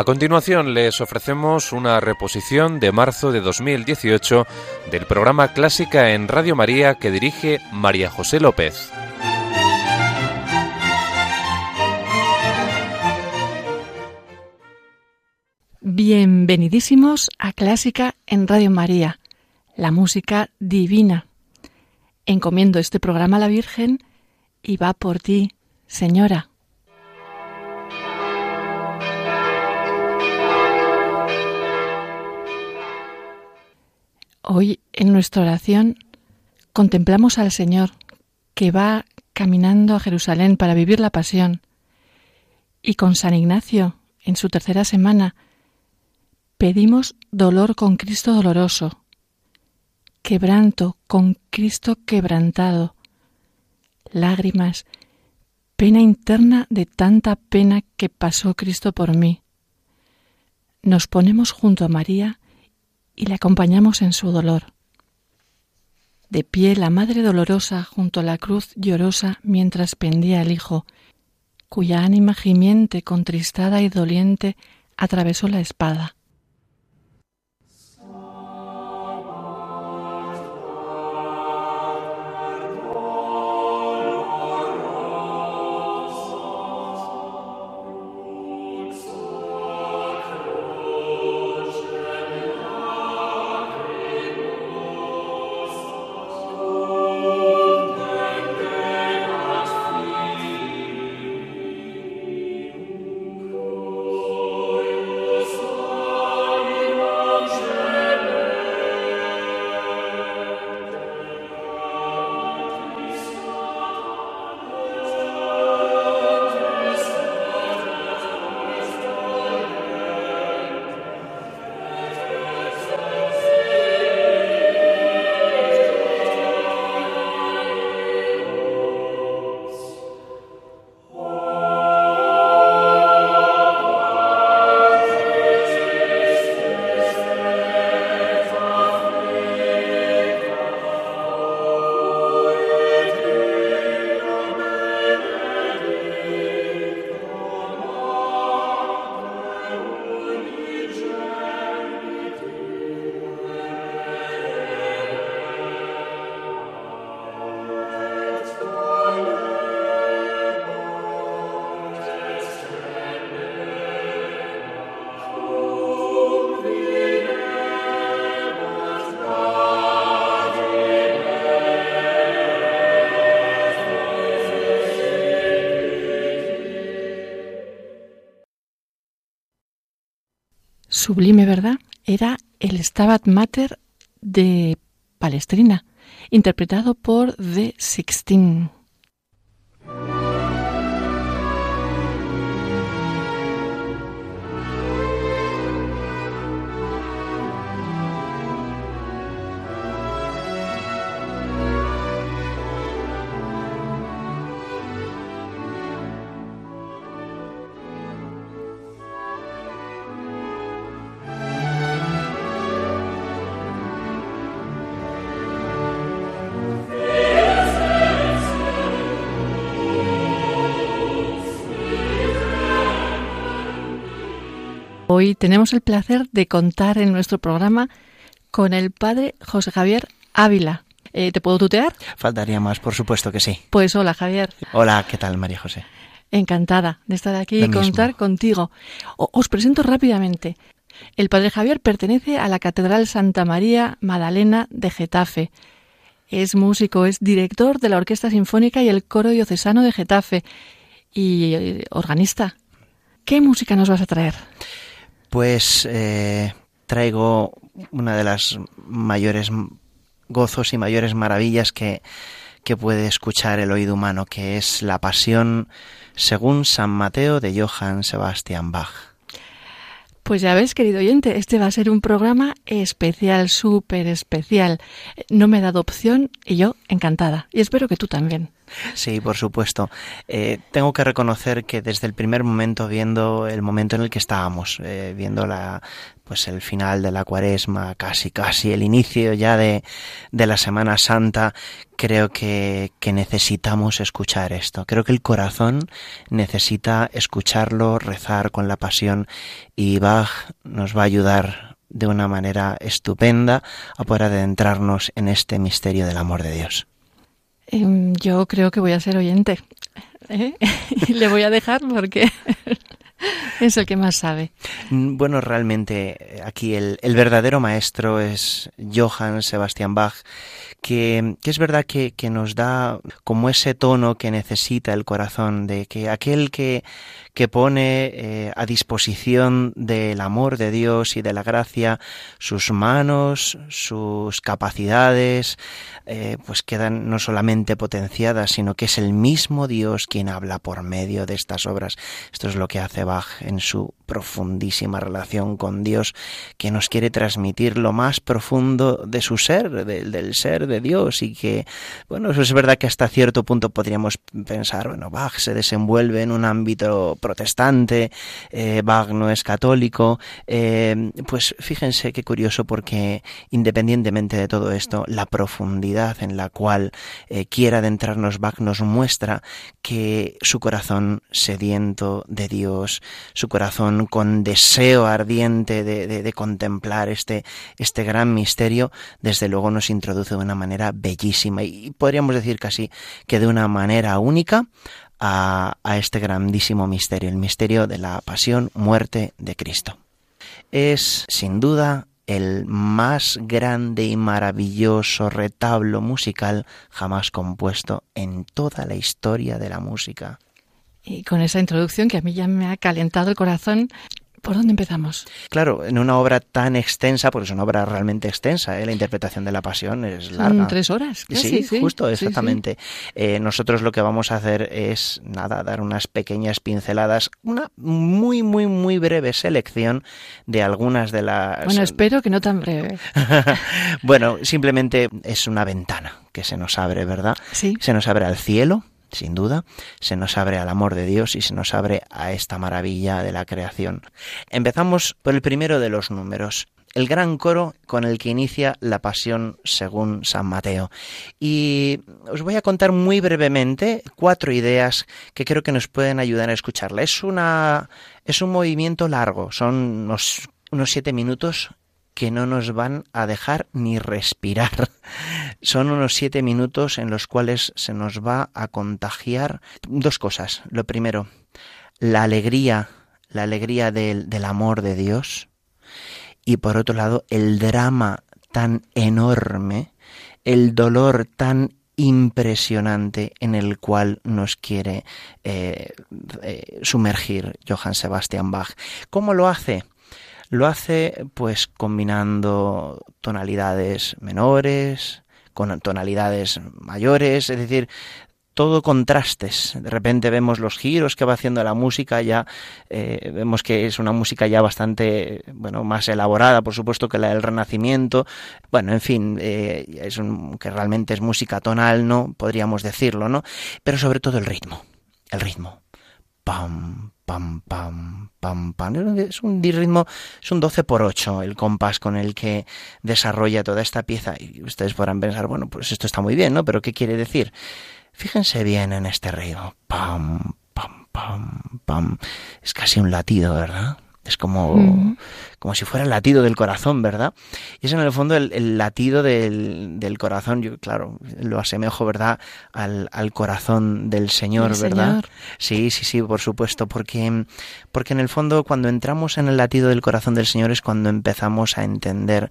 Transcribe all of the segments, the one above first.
A continuación les ofrecemos una reposición de marzo de 2018 del programa Clásica en Radio María que dirige María José López. Bienvenidísimos a Clásica en Radio María, la música divina. Encomiendo este programa a la Virgen y va por ti, Señora. Hoy en nuestra oración contemplamos al Señor que va caminando a Jerusalén para vivir la pasión y con San Ignacio en su tercera semana pedimos dolor con Cristo doloroso, quebranto con Cristo quebrantado, lágrimas, pena interna de tanta pena que pasó Cristo por mí. Nos ponemos junto a María y le acompañamos en su dolor. De pie la Madre Dolorosa junto a la cruz llorosa mientras pendía el Hijo, cuya ánima gimiente, contristada y doliente, atravesó la espada. Sublime verdad era el Stabat Mater de Palestrina, interpretado por The Sixteen. Hoy tenemos el placer de contar en nuestro programa con el padre José Javier Ávila. Eh, ¿Te puedo tutear? Faltaría más, por supuesto que sí. Pues hola, Javier. Hola, ¿qué tal, María José? Encantada de estar aquí y contar contigo. os presento rápidamente. El padre Javier pertenece a la Catedral Santa María Magdalena de Getafe. Es músico, es director de la Orquesta Sinfónica y el Coro Diocesano de Getafe y eh, organista. ¿Qué música nos vas a traer? Pues eh, traigo una de las mayores gozos y mayores maravillas que, que puede escuchar el oído humano, que es la pasión según San Mateo de Johann Sebastian Bach. Pues ya ves, querido oyente, este va a ser un programa especial, súper especial. No me he dado opción y yo encantada. Y espero que tú también. Sí, por supuesto. Eh, tengo que reconocer que desde el primer momento, viendo el momento en el que estábamos, eh, viendo la, pues el final de la cuaresma, casi casi el inicio ya de, de la Semana Santa, creo que, que, necesitamos escuchar esto. Creo que el corazón necesita escucharlo, rezar con la pasión y Bach nos va a ayudar de una manera estupenda a poder adentrarnos en este misterio del amor de Dios. Em, yo creo que voy a ser oyente. ¿eh? Le voy a dejar porque es el que más sabe. Mm, bueno, realmente aquí el, verdadero maestro es Johann Sebastian Bach que, es verdad que, nos da como ese tono que necesita el corazón, de que aquel que, que pone eh, a disposición del amor de Dios y de la gracia sus manos, sus capacidades, eh, pues quedan no solamente potenciadas, sino que es el mismo Dios quien habla por medio de estas obras. Esto es lo que hace Bach en su profundísima relación con Dios, que nos quiere transmitir lo más profundo de su ser, del ser de Dios, y que, bueno, eso es verdad que hasta cierto punto podríamos pensar, bueno, Bach se desenvuelve en un ámbito protestante, eh, no es católico, eh, pues fíjense qué curioso porque independientemente de todo esto, la profundidad en la cual eh, quiere adentrarnos Bach nos muestra que su corazón sediento de Dios, su corazón con deseo ardiente de, de, contemplar este, este gran misterio, desde luego nos introduce de una manera bellísima y podríamos decir casi que de una manera única a, este grandísimo misterio, el misterio de la pasión, muerte de Cristo. Es, sin duda, el más grande y maravilloso retablo musical jamás compuesto en toda la historia de la música. Y con esa introducción que a mí ya me ha calentado el corazón, ¿Por dónde empezamos? Claro, en una obra tan extensa, porque es una obra realmente extensa, ¿eh? la interpretación de la pasión es larga. Son tres horas. sí, justo, exactamente. Eh, nosotros lo que vamos a hacer es, nada, dar unas pequeñas pinceladas, una muy, muy, muy breve selección de algunas de las... Bueno, espero que no tan breve. bueno, simplemente es una ventana que se nos abre, ¿verdad? Sí. Se nos abre al cielo, sin duda, se nos abre al amor de Dios y se nos abre a esta maravilla de la creación. Empezamos por el primero de los números, el gran coro con el que inicia la pasión según San Mateo. Y os voy a contar muy brevemente cuatro ideas que creo que nos pueden ayudar a escucharla. Es una es un movimiento largo, son unos, unos siete minutos que no nos van a dejar ni respirar. Son unos siete minutos en los cuales se nos va a contagiar dos cosas. Lo primero, la alegría, la alegría del, del amor de Dios. Y por otro lado, el drama tan enorme, el dolor tan impresionante en el cual nos quiere eh, eh, sumergir Johann Sebastian Bach. ¿Cómo lo hace? Lo hace pues combinando tonalidades menores con tonalidades mayores, es decir, todo contrastes. De repente vemos los giros que va haciendo la música, ya eh, vemos que es una música ya bastante, bueno, más elaborada, por supuesto, que la del Renacimiento. Bueno, en fin, eh, es un, que realmente es música tonal, ¿no? Podríamos decirlo, ¿no? Pero sobre todo el ritmo, el ritmo. Pam, pam, pam, pam, pam. Es un ritmo, es un 12 por 8 el compás con el que desarrolla toda esta pieza. Y ustedes podrán pensar, bueno, pues esto está muy bien, ¿no? Pero ¿qué quiere decir? Fíjense bien en este ritmo. Pam, pam, pam, pam. Es casi un latido, ¿verdad? Es como, como si fuera el latido del corazón, ¿verdad? Y es en el fondo el, latido del, del, corazón, yo claro, lo asemejo, ¿verdad? Al, al corazón del Señor, ¿verdad? Sí, sí, sí, por supuesto, porque, porque en el fondo cuando entramos en el latido del corazón del Señor es cuando empezamos a entender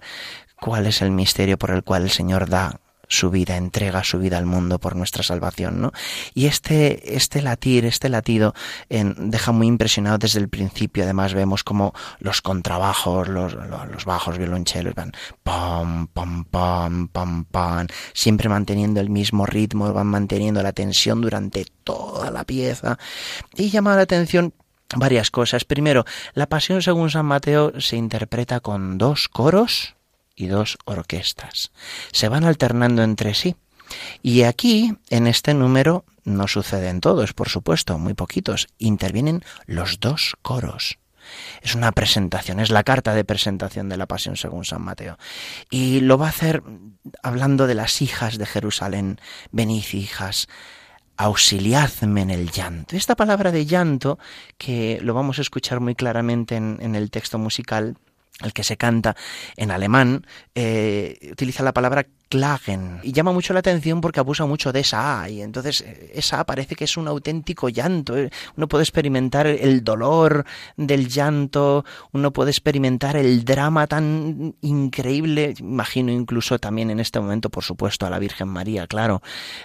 cuál es el misterio por el cual el Señor da su vida, entrega su vida al mundo por nuestra salvación, ¿no? Y este, este latir, este latido deja muy impresionado desde el principio. Además vemos como los contrabajos, los, los, bajos violonchelos van pam, pam, pam, pam, pam, siempre manteniendo el mismo ritmo, van manteniendo la tensión durante toda la pieza. Y llama la atención varias cosas. Primero, la pasión según San Mateo se interpreta con dos coros y dos orquestas. Se van alternando entre sí. Y aquí, en este número, no suceden todos, por supuesto, muy poquitos. Intervienen los dos coros. Es una presentación, es la carta de presentación de la Pasión según San Mateo. Y lo va a hacer hablando de las hijas de Jerusalén. Venid, hijas, auxiliadme en el llanto. Esta palabra de llanto, que lo vamos a escuchar muy claramente en, en el texto musical, el que se canta en alemán, eh, utiliza la palabra y llama mucho la atención porque abusa mucho de esa A y entonces eh, esa A parece que es un auténtico llanto. Eh, uno puede experimentar el dolor del llanto, uno puede experimentar el drama tan increíble, imagino incluso también en este momento, por supuesto, a la Virgen María, claro,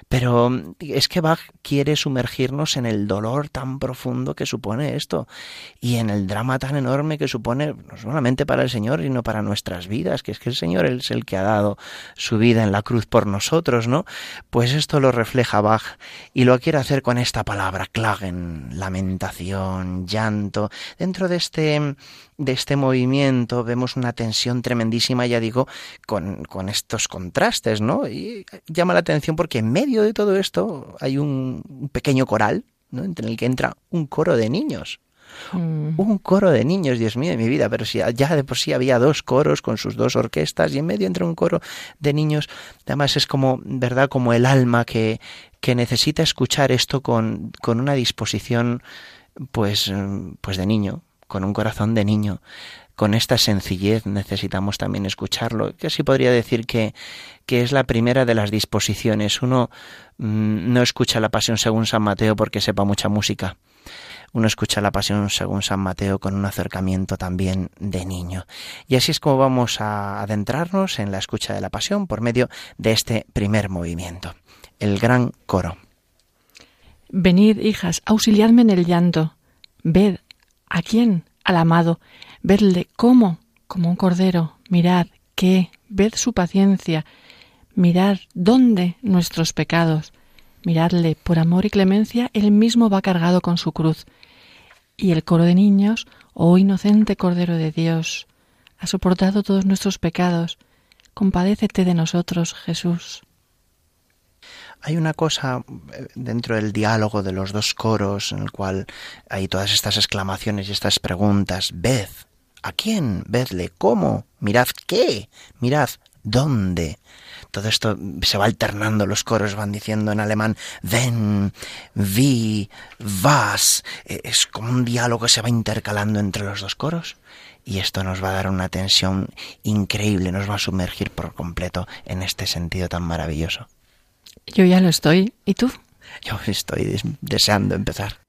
pero es que Bach quiere sumergirnos en el dolor tan profundo que supone esto y en el drama tan enorme que supone no solamente para el Señor, sino para nuestras vidas, que es que el Señor es el que ha dado su vida en la cruz por nosotros, ¿no? Pues esto lo refleja Bach y lo quiere hacer con esta palabra, klagen, lamentación, llanto. Dentro de este de este movimiento vemos una tensión tremendísima, ya digo, con, con estos contrastes, ¿no? Y llama la atención porque en medio de todo esto hay un, un pequeño coral, ¿no? En el que entra un coro de niños. Mm. Un coro de niños, Dios mío, de mi vida, pero si ya de por sí había dos coros con sus dos orquestas y en medio entra un coro de niños, además es como, ¿verdad? Como el alma que, que necesita escuchar esto con, con una disposición, pues, pues de niño, con un corazón de niño con esta sencillez necesitamos también escucharlo. Así podría decir que, que es la primera de las disposiciones. Uno mm, no escucha la pasión según San Mateo porque sepa mucha música uno escucha la pasión según San Mateo con un acercamiento también de niño. Y así es como vamos a adentrarnos en la escucha de la pasión por medio de este primer movimiento, el gran coro. Venid, hijas, auxiliadme en el llanto. Ved, ¿a quién? Al amado. Vedle cómo, como un cordero. Mirad, qué, ved su paciencia. Mirad dónde nuestros pecados. Miradle, por amor y clemencia, él mismo va cargado con su cruz y el coro de niños, oh inocente Cordero de Dios, ha soportado todos nuestros pecados, compadécete de nosotros, Jesús. Hay una cosa eh, dentro del diálogo de los dos coros en el cual hay todas estas exclamaciones y estas preguntas. Ved, ¿a quién? Vedle, ¿cómo? Mirad qué, mirad dónde. Todo esto se va alternando, los coros van diciendo en alemán ven, vi, vas. E, es como un diálogo que se va intercalando entre los dos coros. Y esto nos va a dar una tensión increíble, nos va a sumergir por completo en este sentido tan maravilloso. Yo ya lo estoy. ¿Y tú? Yo estoy deseando empezar.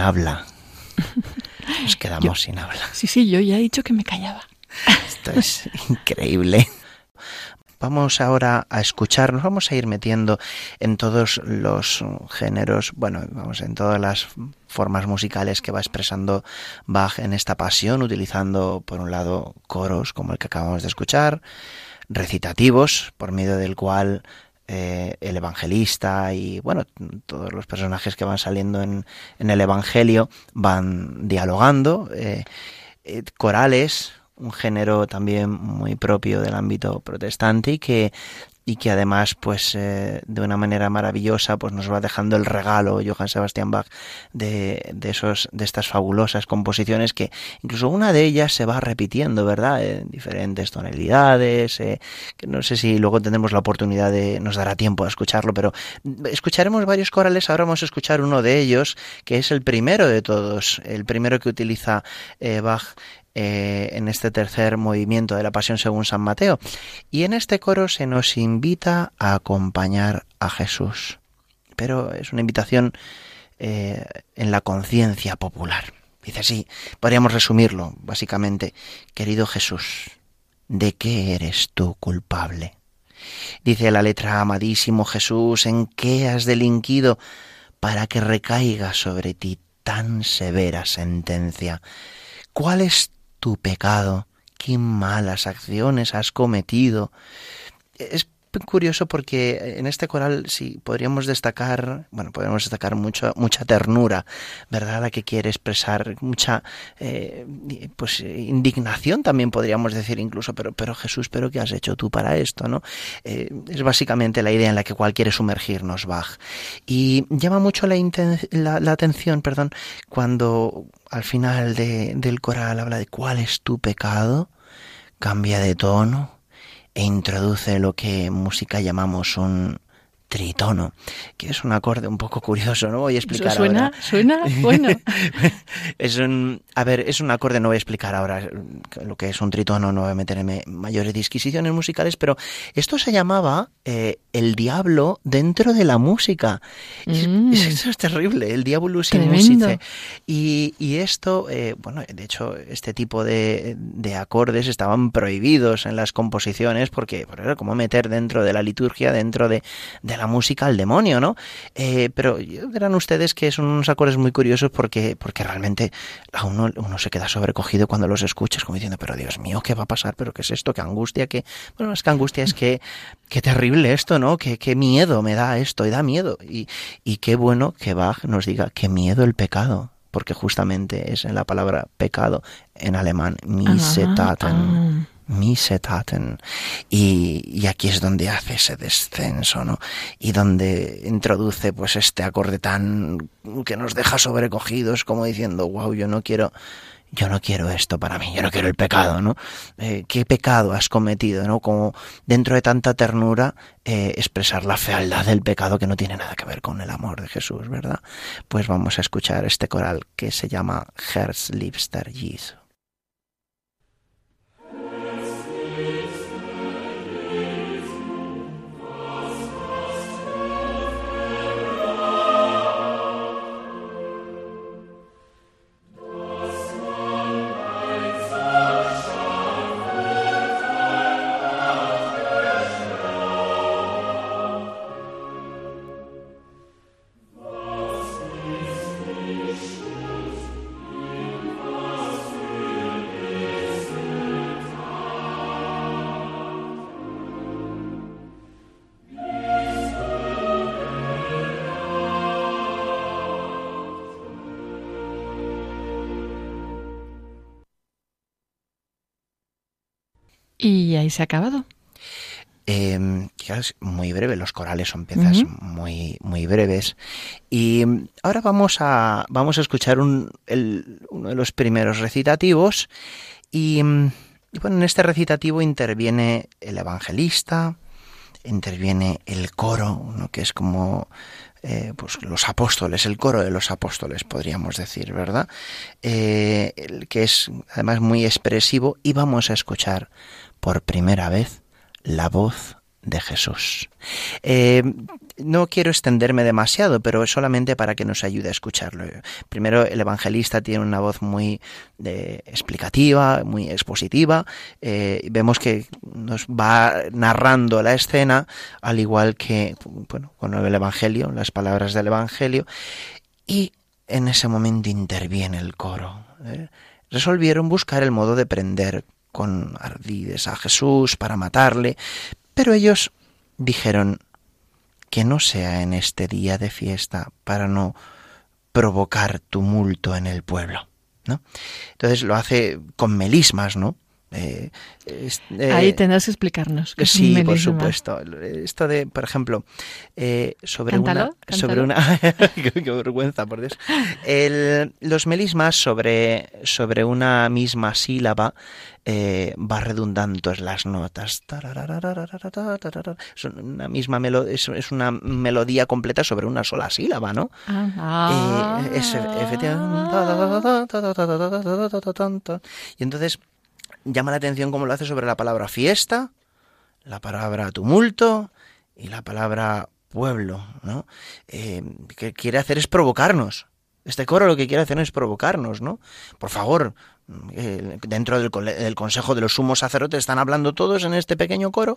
Habla. Nos quedamos sin habla. Sí, sí, yo ya he dicho que me callaba. Esto es increíble. Vamos ahora a escuchar, nos vamos a ir metiendo en todos los géneros, bueno, vamos, en todas las formas musicales que va expresando Bach en esta pasión, utilizando por un lado coros como el que acabamos de escuchar, recitativos, por medio del cual eh, el evangelista y bueno todos los personajes que van saliendo en, el evangelio van dialogando eh, eh, corales un género también muy propio del ámbito protestante y que y que además pues eh, de una manera maravillosa pues nos va dejando el regalo Johann Sebastian Bach de, de esos de estas fabulosas composiciones que incluso una de ellas se va repitiendo verdad en diferentes tonalidades eh, que no sé si luego tendremos la oportunidad de nos dará tiempo a escucharlo pero escucharemos varios corales ahora vamos a escuchar uno de ellos que es el primero de todos el primero que utiliza eh, Bach eh, en este tercer movimiento de la Pasión según San Mateo. Y en este coro se nos invita a acompañar a Jesús. Pero es una invitación eh, en la conciencia popular. Dice así, podríamos resumirlo básicamente. Querido Jesús, ¿de qué eres tú culpable? Dice la letra, amadísimo Jesús, ¿en qué has delinquido para que recaiga sobre ti tan severa sentencia? ¿Cuál es tu pecado, qué malas acciones has cometido. Curioso porque en este coral sí podríamos destacar, bueno, podríamos destacar mucho, mucha ternura, ¿verdad? La que quiere expresar mucha, eh, pues, indignación también podríamos decir incluso, pero, pero Jesús, ¿pero qué has hecho tú para esto, no? Eh, es básicamente la idea en la que cual quiere sumergirnos Bach. Y llama mucho la, la, la atención, perdón, cuando al final de, del coral habla de cuál es tu pecado, cambia de tono e introduce lo que en música llamamos un tritono, que es un acorde un poco curioso, no voy a explicar suena, ahora. Suena, bueno. es un, a ver, es un acorde, no voy a explicar ahora lo que es un tritono, no voy a meterme mayores disquisiciones musicales, pero esto se llamaba eh, el diablo dentro de la música. Mm. Esto es terrible, el diablo sin música. Y, y, esto, eh, bueno, de hecho, este tipo de, de, acordes estaban prohibidos en las composiciones porque, porque era como meter dentro de la liturgia, dentro de, de la música al demonio, ¿no? Eh, pero verán ustedes que son unos acordes muy curiosos porque, porque realmente a uno, uno se queda sobrecogido cuando los escuchas, como diciendo, pero Dios mío, ¿qué va a pasar? ¿Pero qué es esto? ¿Qué angustia? ¿Qué... Bueno, es que angustia es que, qué terrible esto, ¿no? Qué, qué miedo me da esto, y da miedo. Y, y qué bueno que Bach nos diga, qué miedo el pecado porque justamente es en la palabra pecado en alemán, misetaten. Misetaten. Y, y aquí es donde hace ese descenso, ¿no? Y donde introduce pues este acorde tan que nos deja sobrecogidos como diciendo, wow, yo no quiero, yo no quiero esto para mí, yo no quiero el pecado, ¿no? Eh, ¿Qué pecado has cometido, no? Como dentro de tanta ternura eh, expresar la fealdad del pecado que no tiene nada que ver con el amor de Jesús, ¿verdad? Pues vamos a escuchar este coral que se llama Herzliebster Jesu. Y ahí se ha acabado. Eh, es muy breve, los corales son piezas uh -huh. muy, muy breves. Y ahora vamos a, vamos a escuchar un, el, uno de los primeros recitativos. Y, y, bueno, en este recitativo interviene el evangelista, interviene el coro, ¿no? que es como eh, pues los apóstoles, el coro de los apóstoles, podríamos decir, ¿verdad? Eh, el que es además muy expresivo y vamos a escuchar por primera vez la voz de Jesús. Eh, no quiero extenderme demasiado, pero solamente para que nos ayude a escucharlo. Primero, el evangelista tiene una voz muy eh, explicativa, muy expositiva. Eh, vemos que nos va narrando la escena, al igual que bueno, con el Evangelio, las palabras del Evangelio. Y en ese momento interviene el coro. Resolvieron buscar el modo de prender con ardides a Jesús para matarle, pero ellos dijeron que no sea en este día de fiesta para no provocar tumulto en el pueblo. ¿no? Entonces lo hace con melismas, ¿no? Eh, eh, Ahí tendrás que explicarnos. sí, por supuesto. Esto de, por ejemplo, eh, sobre una, sobre una, qué, vergüenza, por Dios. los melismas sobre sobre una misma sílaba va redundando en las notas. Es una misma es, una melodía completa sobre una sola sílaba, ¿no? Y entonces llama la atención cómo lo hace sobre la palabra fiesta, la palabra tumulto y la palabra pueblo, ¿no? Eh, que quiere hacer es provocarnos. Este coro lo que quiere hacer es provocarnos, ¿no? Por favor, eh, dentro del, del, Consejo de los Sumos Sacerdotes están hablando todos en este pequeño coro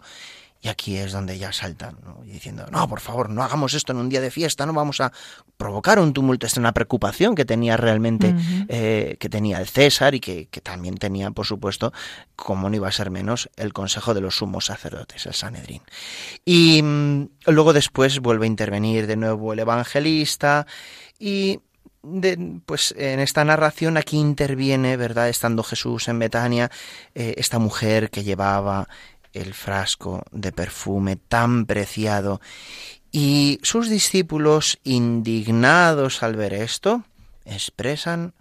y aquí es donde ya saltan, diciendo, no, por favor, no hagamos esto en un día de fiesta, no vamos a provocar un tumulto. Es una preocupación que tenía realmente, eh, que tenía el César y que, también tenía, por supuesto, como no iba a ser menos, el Consejo de los Sumos Sacerdotes, el Sanedrín. Y mm, luego después vuelve a intervenir de nuevo el evangelista y pues en esta narración aquí interviene, ¿verdad? Estando Jesús en Betania, eh, esta mujer que llevaba el frasco de perfume tan preciado. Y sus discípulos, indignados al ver esto, expresan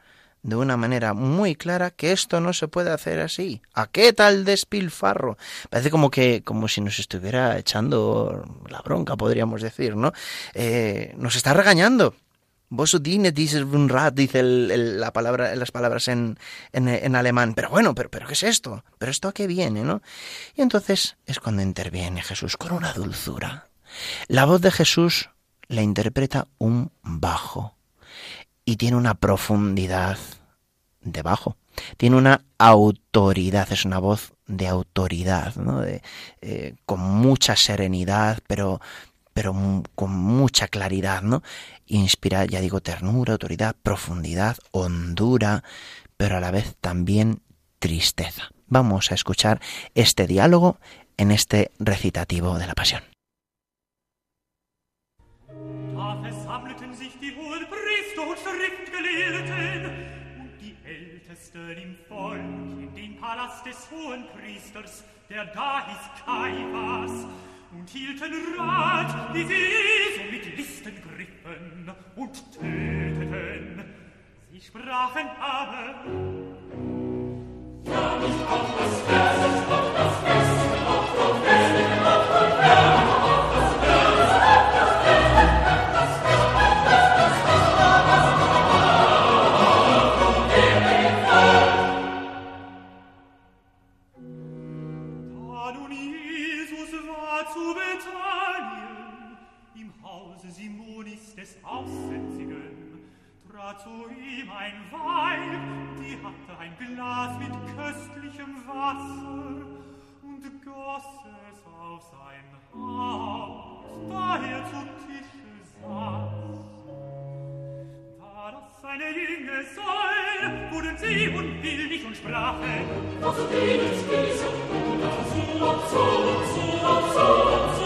de una manera muy clara que esto no se puede hacer así. ¿A qué tal despilfarro? Parece como que, como si nos estuviera echando la bronca, podríamos decir, ¿no? Eh, nos está regañando. Vos dice rat, dice la palabra, las palabras en, en, alemán. Pero bueno, pero, pero ¿qué es esto? ¿Pero esto a qué viene, no? Y entonces es cuando interviene Jesús con una dulzura. La voz de Jesús la interpreta un bajo y tiene una profundidad de bajo. Tiene una autoridad, es una voz de autoridad, ¿no? De, eh, con mucha serenidad, pero pero con mucha claridad, ¿no? Inspira, ya digo, ternura, autoridad, profundidad, hondura, pero a la vez también tristeza. Vamos a escuchar este diálogo en este recitativo de la Pasión. und hielten Rat, wie sie so mit Listen griffen und töteten. Sie sprachen aber, Ja, mich auf das Versen zu ihm ein Weib, die hatte ein Glas mit köstlichem Wasser und goss es auf sein Haupt, da er zu Tische saß. Da das seine Ringe soll, wurden sie unwillig und sprachen, Was will ich diesen Bruder? so, so, so, lotzo, sie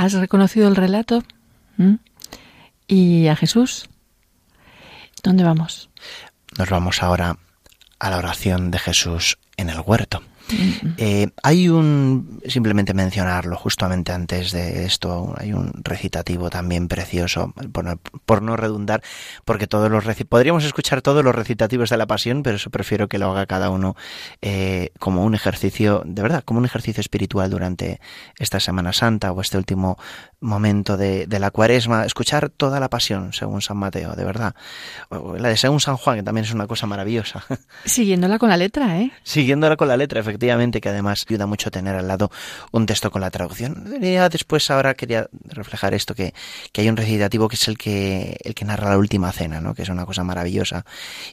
¿Has reconocido el relato? ¿Mm? ¿Y a Jesús? ¿Dónde vamos? Nos vamos ahora a la oración de Jesús en el huerto. Eh, hay un, simplemente mencionarlo justamente antes de esto, hay un recitativo también precioso, por no, redundar, porque todos los podríamos escuchar todos los recitativos de la pasión, pero eso prefiero que lo haga cada uno eh, como un ejercicio, de verdad, como un ejercicio espiritual durante esta Semana Santa o este último momento de, la cuaresma, escuchar toda la pasión según San Mateo, de verdad. la de según San Juan, que también es una cosa maravillosa. Siguiéndola con la letra, ¿eh? Siguiéndola con la letra, efectivamente que además ayuda mucho tener al lado un texto con la traducción. después, ahora quería reflejar esto, que, que hay un recitativo que es el que, el que narra la última cena, ¿no? que es una cosa maravillosa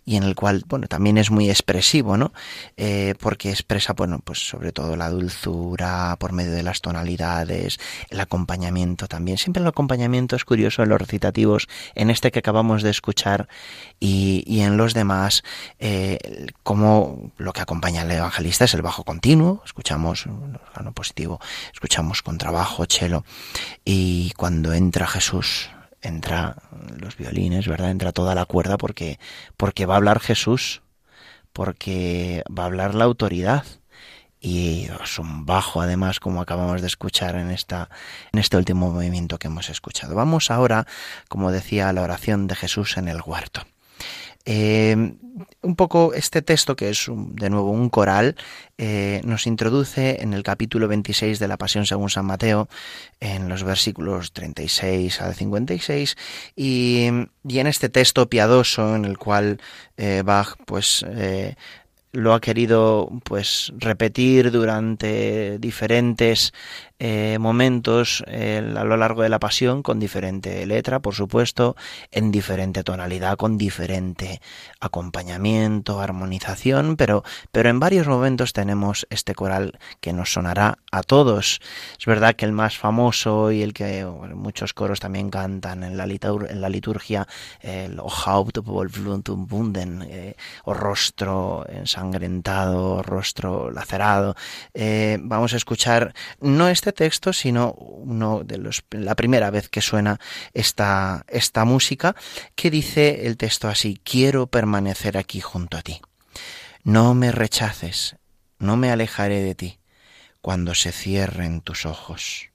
y en el cual, bueno, también es muy expresivo, ¿no? Eh, porque expresa, bueno, pues sobre todo la dulzura por medio de las tonalidades, el acompañamiento también. Siempre el acompañamiento es curioso en los recitativos, en este que acabamos de escuchar y, y en los demás, eh, como lo que acompaña al evangelista es el bajo continuo, escuchamos un positivo, escuchamos con trabajo, chelo, y cuando entra Jesús, entra los violines, ¿verdad? Entra toda la cuerda porque, porque va a hablar Jesús, porque va a hablar la autoridad. Y es un bajo, además, como acabamos de escuchar en, esta, en este último movimiento que hemos escuchado. Vamos ahora, como decía, a la oración de Jesús en el huerto. Eh, un poco este texto, que es de nuevo un coral, eh, nos introduce en el capítulo 26 de la Pasión según San Mateo, en los versículos 36 al 56, y, y en este texto piadoso en el cual eh, Bach pues lo ha querido pues repetir durante diferentes eh, momentos a lo largo de la pasión con diferente letra, por supuesto, en diferente tonalidad, con diferente acompañamiento, armonización, pero, pero en varios momentos tenemos este coral que nos sonará a todos. Es verdad que el más famoso y el que muchos coros también cantan en la, en la liturgia, el O Haupt Bunden, eh, o rostro ensangrentado, rostro lacerado. Eh, vamos a escuchar no este este texto, sino uno de los, la primera vez que suena esta, esta música, que dice el texto así, quiero permanecer aquí junto a ti. No me rechaces, no me alejaré de ti cuando se cierren tus ojos.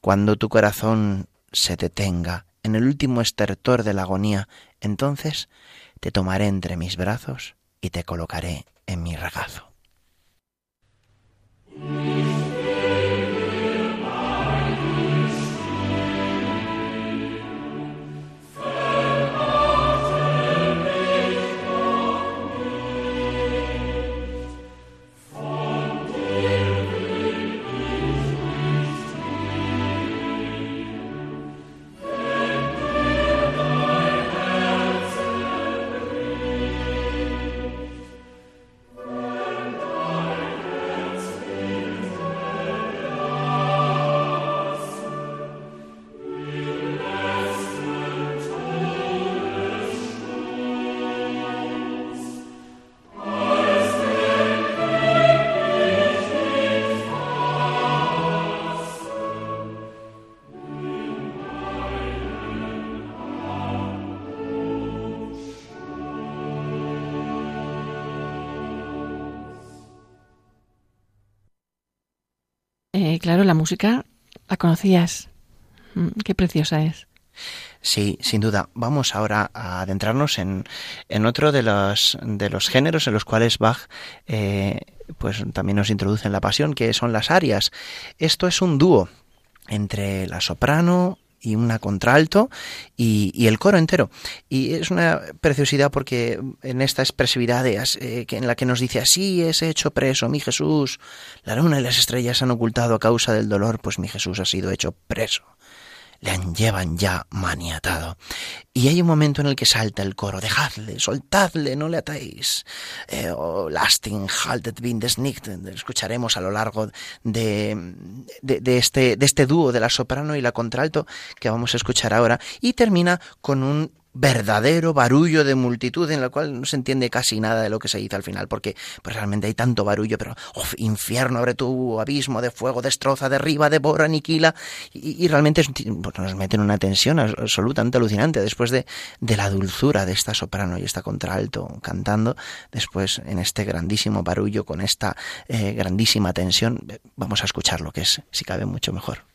Cuando tu corazón se detenga en el último estertor de la agonía, entonces te tomaré entre mis brazos y te colocaré en mi regazo. Claro, la música la conocías. Mm, qué preciosa es. Sí, sin duda. Vamos ahora a adentrarnos en, en otro de los, de los géneros en los cuales Bach eh, pues también nos introduce en la pasión, que son las arias. Esto es un dúo entre la soprano y una contralto y, el coro entero. Y es una preciosidad porque en esta expresividad eh, en la que nos dice así es hecho preso mi Jesús, la luna y las estrellas han ocultado a causa del dolor, pues mi Jesús ha sido hecho preso le llevan ya maniatado. Y hay un momento en el que salta el coro, dejadle, soltadle, no le atéis. Eh, oh, lasting, haltet, bin escucharemos a lo largo de, de, este, de este dúo de la soprano y la contralto que vamos a escuchar ahora. Y termina con un verdadero barullo de multitud en la cual no se entiende casi nada de lo que se dice al final, porque pues, realmente hay tanto barullo, pero infierno, abre tu abismo de fuego, destroza, derriba, devora, aniquila, y, realmente pues, nos mete en una tensión absolutamente alucinante después de, de la dulzura de esta soprano y esta contralto cantando, después en este grandísimo barullo, con esta eh, grandísima tensión, vamos a escuchar lo que es, si cabe, mucho mejor.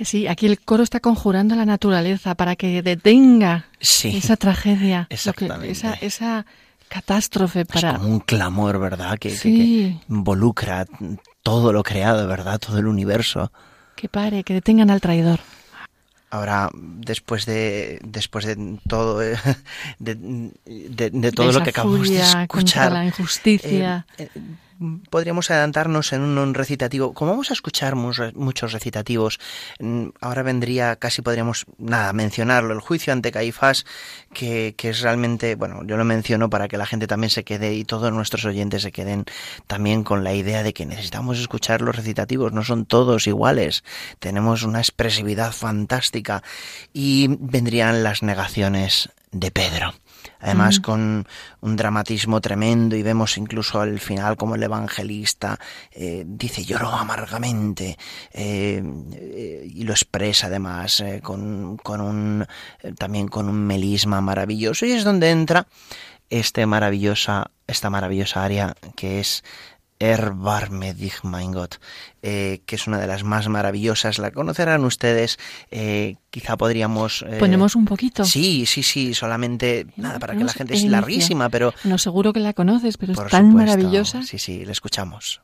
Sí, aquí el coro está conjurando a la naturaleza para que detenga Sí. esa tragedia, que- esa, esa catástrofe para... Es como un clamor, ¿verdad? Que, que- Sí. que involucra todo lo creado, ¿verdad? Todo el universo. Que pare, que detengan al traidor. Ahora, después de después de todo eh, de, de- de todo lo que acabamos de escuchar, la injusticia. eh, eh, podríamos adelantarnos en un, recitativo. Como vamos a escuchar muchos recitativos, mm, ahora vendría, casi podríamos, nada, mencionarlo, el juicio ante Caifás, que, que es realmente, bueno, yo lo menciono para que la gente también se quede y todos nuestros oyentes se queden también con la idea de que necesitamos escuchar los recitativos, no son todos iguales, tenemos una expresividad fantástica y vendrían las negaciones de Pedro. Además, con un dramatismo tremendo y vemos incluso al final como el evangelista eh, dice lloró amargamente eh, eh, y lo expresa además eh, con, con un también con un melisma maravilloso. Y es donde entra este maravillosa esta maravillosa área que es Erbarme dich mein Gott, eh, que es una de las más maravillosas, la conocerán ustedes, eh, quizá podríamos... eh, Ponemos un poquito. Sí, sí, sí, solamente nada, para que la gente es larguísima, pero No, seguro que la conoces, pero es tan supuesto, maravillosa. Sí, sí, la escuchamos.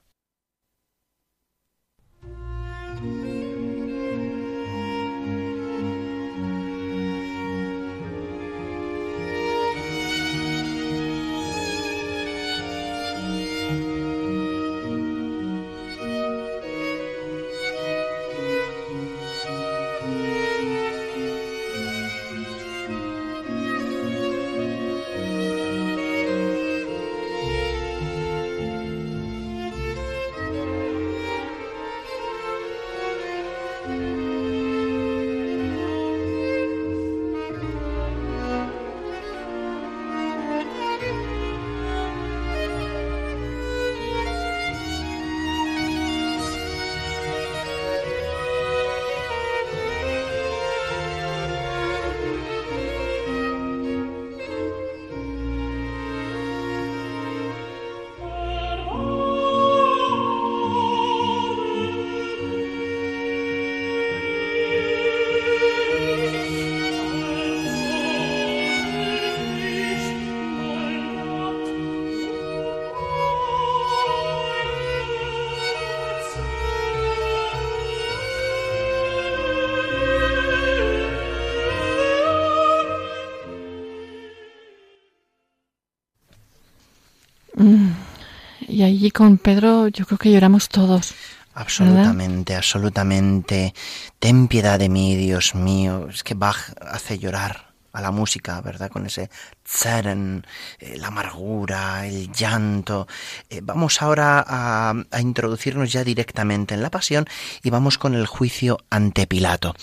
Allí con Pedro yo creo que lloramos todos. Absolutamente, absolutamente. Ten piedad de mí, Dios mío. Es que Bach hace llorar a la música, ¿verdad? Con ese zeren, eh, la amargura, el llanto. Eh, vamos ahora a, a introducirnos ya directamente en la pasión y vamos con el juicio ante Pilato.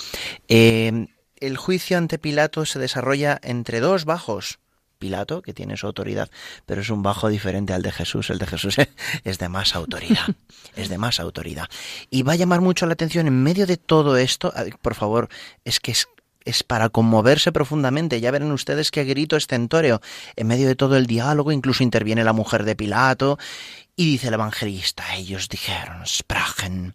Eh, el juicio ante Pilato se desarrolla entre dos bajos. Pilato, que tiene su autoridad, pero es un bajo diferente al de Jesús. El de Jesús es de más autoridad, es de más autoridad. Y va a llamar mucho la atención en medio de todo esto, por favor, es que es, es para conmoverse profundamente. Ya verán ustedes qué grito estentoreo. En medio de todo el diálogo, incluso interviene la mujer de Pilato, y dice el evangelista, ellos dijeron, sprachen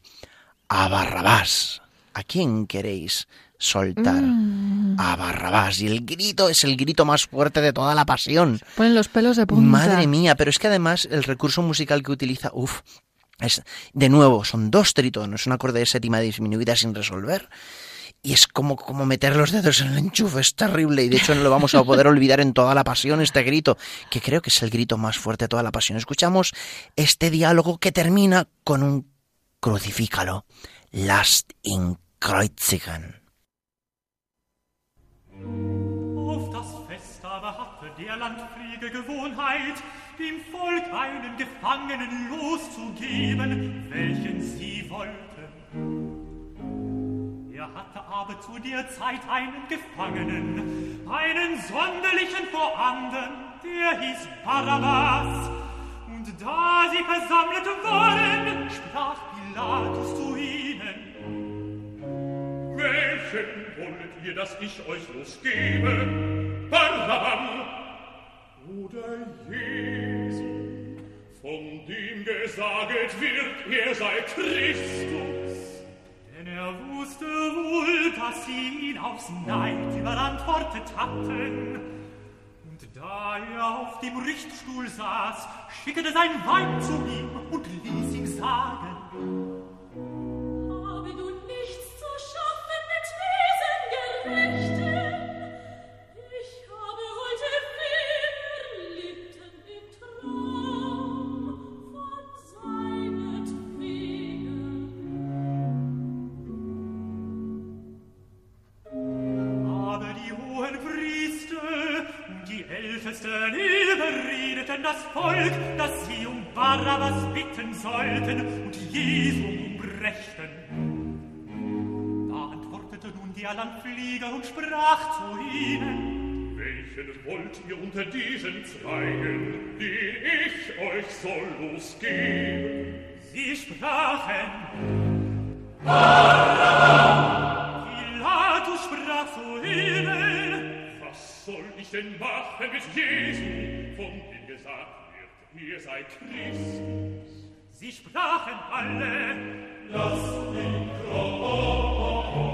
a Barrabás. ¿A quién queréis soltar? Mm. A Barrabás. Y el grito es el grito más fuerte de toda la pasión. Ponen los pelos de punta. Madre mía, pero es que además el recurso musical que utiliza, uff, es, de nuevo, son dos tritonos, un acorde de séptima disminuida sin resolver. Y es como, como meter los dedos en el enchufe, es terrible. Y de hecho no lo vamos a poder olvidar en toda la pasión, este grito, que creo que es el grito más fuerte de toda la pasión. Escuchamos este diálogo que termina con un crucifícalo. Last in kreuzigen. Auf das Fest aber hatte der Landfliege Gewohnheit, dem Volk einen Gefangenen loszugeben, welchen sie wollten. Er hatte aber zu der Zeit einen Gefangenen, einen sonderlichen vorhanden, der hieß Barabbas. Und da sie versammelt wurden, sprach Pilatus zu ihnen, Welchen wollet ihr, dass ich euch losgebe? Barabbam oder Jesu, von dem gesaget wird, er sei Christus? Denn er wusste wohl, dass sie ihn aufs Neid überantwortet hatten. Und da er auf dem Richtstuhl saß, schickte sein Weib zu ihm und ließ ihm sagen, Ältesten überredeten das Volk, dass sie um Barabbas bitten sollten und Jesu umbrächten. Da antwortete nun der Landflieger und sprach zu ihnen, Welchen wollt ihr unter diesen zeigen, den ich euch soll losgeben? Sie sprachen, Pilatus Menschen machen mit Jesu, von dem gesagt wird, ihr seid Christus. Sie sprachen alle, lasst ihn Kreuz.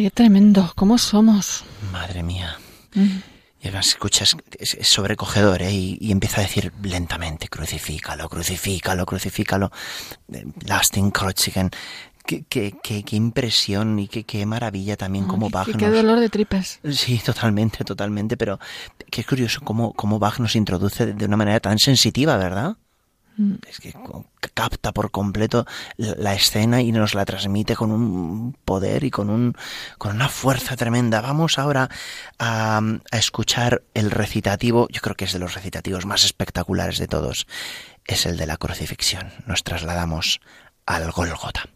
Qué tremendo, ¿cómo somos? Madre mía. Y además escuchas, es, es sobrecogedor, ¿eh? Y, y empieza a decir lentamente, crucifícalo, crucifícalo, crucifícalo, eh, Lasting Kreuzigen. Qué, qué, qué, qué impresión y qué, qué maravilla también cómo Bach nos... qué dolor de tripas. Sí, totalmente, totalmente, pero qué curioso cómo, cómo Bach nos introduce de una manera tan sensitiva, ¿verdad? Es que capta por completo la escena y nos la transmite con un poder y con un con una fuerza tremenda. Vamos ahora a, escuchar el recitativo, yo creo que es de los recitativos más espectaculares de todos. Es el de la crucifixión. Nos trasladamos al Gólgota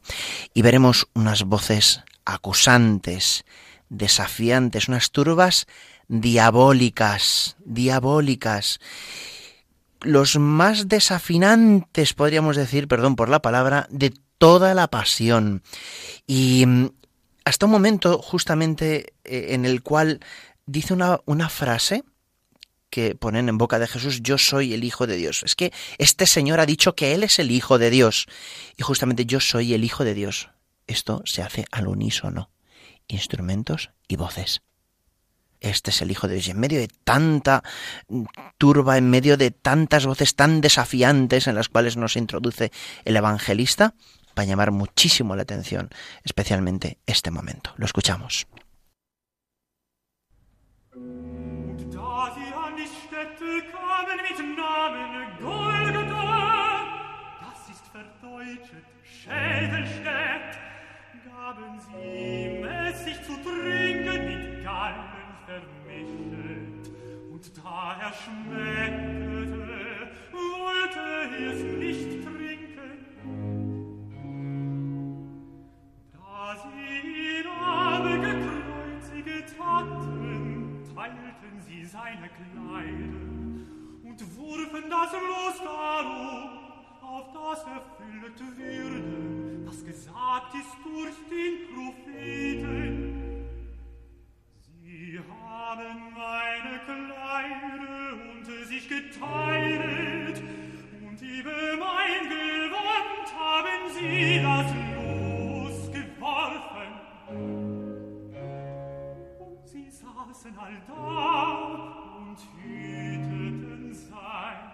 y veremos unas voces acusantes, desafiantes, unas turbas diabólicas, diabólicas los más desafinantes, podríamos decir, perdón por la palabra, de toda la pasión. Y mm, hasta un momento justamente eh, en el cual dice una, una frase que ponen en boca de Jesús, yo soy el Hijo de Dios. Es que este Señor ha dicho que Él es el Hijo de Dios. Y justamente yo soy el Hijo de Dios. Esto se hace al unísono. Instrumentos y voces este es el Hijo de Dios. Y en medio de tanta turba, en medio de tantas voces tan desafiantes en las cuales nos introduce el evangelista, va a llamar muchísimo la atención, especialmente este momento. Lo escuchamos. da er schmeckte, wollte es nicht trinken. Da sie ihn aber gekreuziget hatten, teilten sie seine Kleider und wurfen das Los darum, auf das erfüllt würde, was gesagt ist durch den Propheten. Sie haben meine Kleider unter sich geteilt und über mein Gewand haben sie das Los geworfen. Und sie saßen all da und hüteten sein.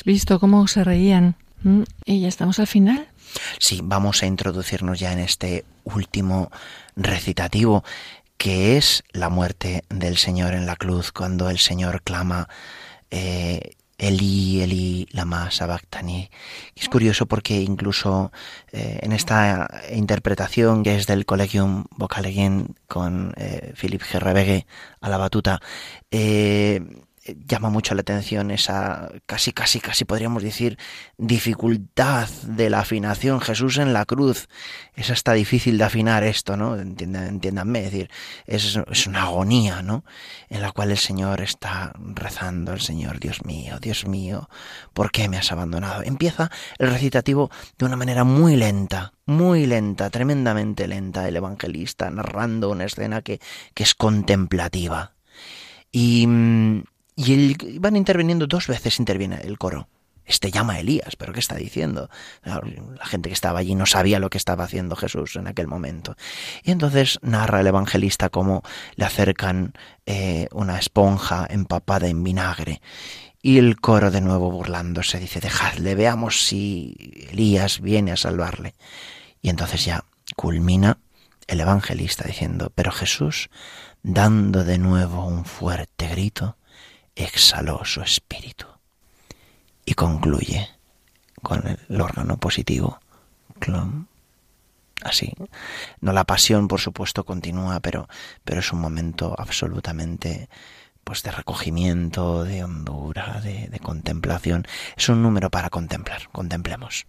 ¿Habéis visto cómo se reían? ¿Mm? Y ya estamos al final. Sí, vamos a introducirnos ya en este último recitativo que es la muerte del Señor en la cruz, cuando el Señor clama eh, Eli, Eli, lama sabactani. Es curioso porque incluso eh, en esta interpretación que es del Collegium Vocalegen con eh, Philip Gerrebegue a la batuta, eh, llama mucho la atención esa casi, casi, casi podríamos decir dificultad de la afinación. Jesús en la cruz. Es hasta difícil de afinar esto, ¿no? Entiéndanme, es decir, es, es una agonía, ¿no? En la cual el Señor está rezando, el Señor, Dios mío, Dios mío, ¿por qué me has abandonado? Empieza el recitativo de una manera muy lenta, muy lenta, tremendamente lenta, el evangelista narrando una escena que, que es contemplativa. Y, y van interviniendo dos veces, interviene el coro. Este llama a Elías, pero ¿qué está diciendo? La gente que estaba allí no sabía lo que estaba haciendo Jesús en aquel momento. Y entonces narra el evangelista cómo le acercan eh, una esponja empapada en vinagre. Y el coro de nuevo burlándose dice, dejadle, veamos si Elías viene a salvarle. Y entonces ya culmina el evangelista diciendo, pero Jesús, dando de nuevo un fuerte grito, exhaló su espíritu y concluye con el órgano positivo. Clon. Así. No la pasión, por supuesto, continúa, pero, pero es un momento absolutamente pues de recogimiento, de hondura, de, de contemplación. Es un número para contemplar. Contemplemos.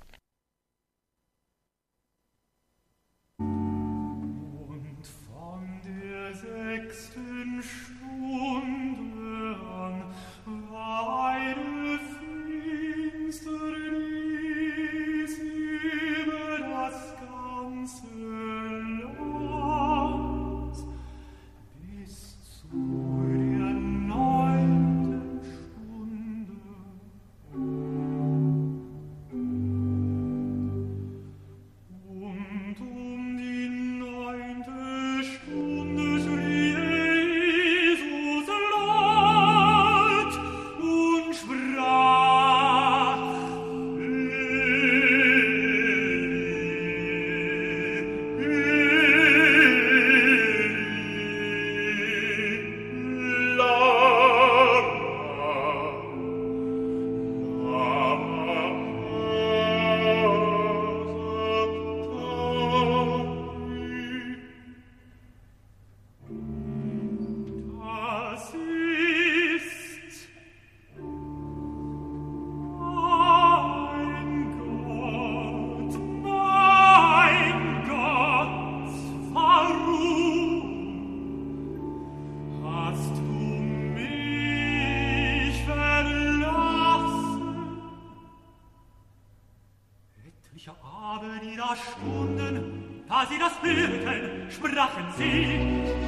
Stunden, da sie das hörten, sprachen sie,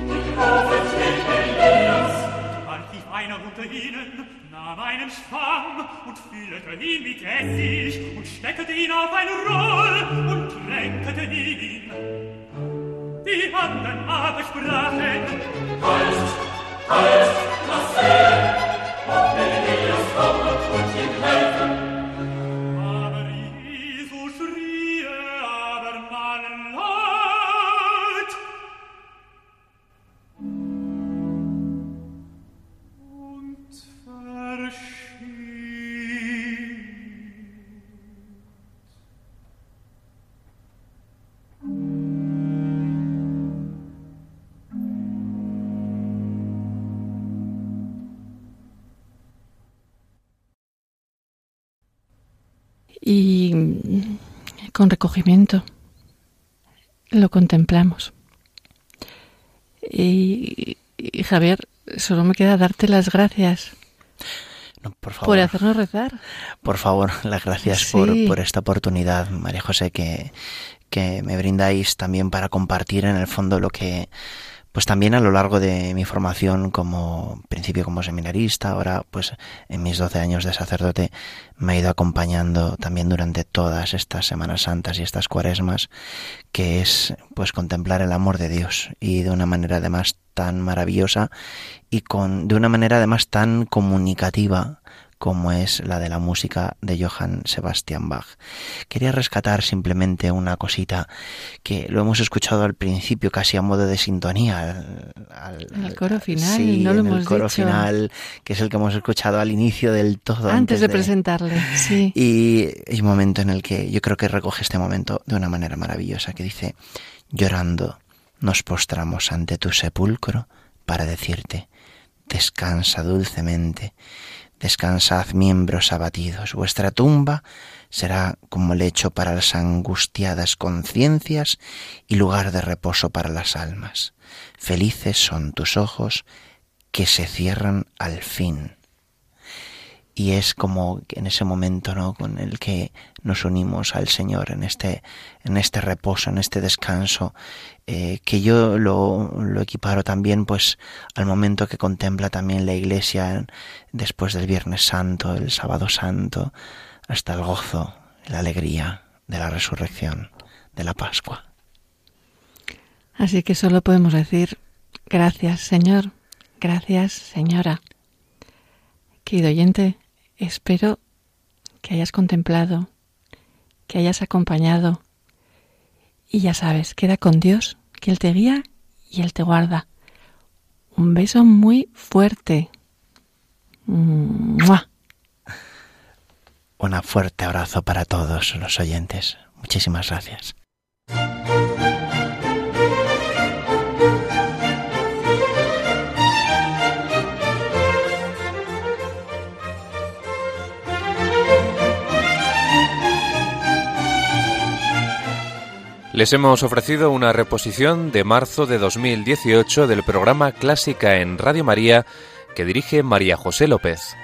die Prophet steht Elias. Bald einer unter ihnen, nahm einen Schwamm und füllte ihn mit Essig und steckte ihn auf ein Roll und tränkte ihn. Die anderen aber sprachen, aber y con recogimiento lo contemplamos. Y, y, Javier, solo me queda darte las gracias No, por favor. por hacernos rezar. Por favor, las gracias Sí. por, por esta oportunidad, María José, que, que me brindáis también para compartir en el fondo lo que, pues también a lo largo de mi formación como principio como seminarista, ahora pues en mis 12 años de sacerdote me ha ido acompañando también durante todas estas Semanas Santas y estas cuaresmas, que es pues contemplar el amor de Dios y de una manera además tan maravillosa y con de una manera además tan comunicativa como es la de la música de Johann Sebastian Bach. Quería rescatar simplemente una cosita que lo hemos escuchado al principio casi a modo de sintonía. Al, En el coro final, sí, no lo en el coro dicho. final, que es el que hemos escuchado al inicio del todo. Antes de presentarle, sí. Y hay un momento en el que yo creo que recoge este momento de una manera maravillosa, que dice, llorando, nos postramos ante tu sepulcro para decirte, descansa dulcemente, descansad miembros abatidos, vuestra tumba será como lecho para las angustiadas conciencias y lugar de reposo para las almas. Felices son tus ojos que se cierran al fin y es como en ese momento no con el que nos unimos al Señor en este en este reposo en este descanso eh, que yo lo, lo equiparo también pues al momento que contempla también la Iglesia después del Viernes Santo el Sábado Santo hasta el gozo la alegría de la resurrección de la Pascua. Así que solo podemos decir gracias, Señor, gracias, Señora. Querido oyente, espero que hayas contemplado, que hayas acompañado. Y ya sabes, queda con Dios, que Él te guía y Él te guarda. Un beso muy fuerte. ¡Mua! un fuerte abrazo para todos los oyentes muchísimas gracias Les hemos ofrecido una reposición de marzo de 2018 del programa Clásica en Radio María que dirige María José López.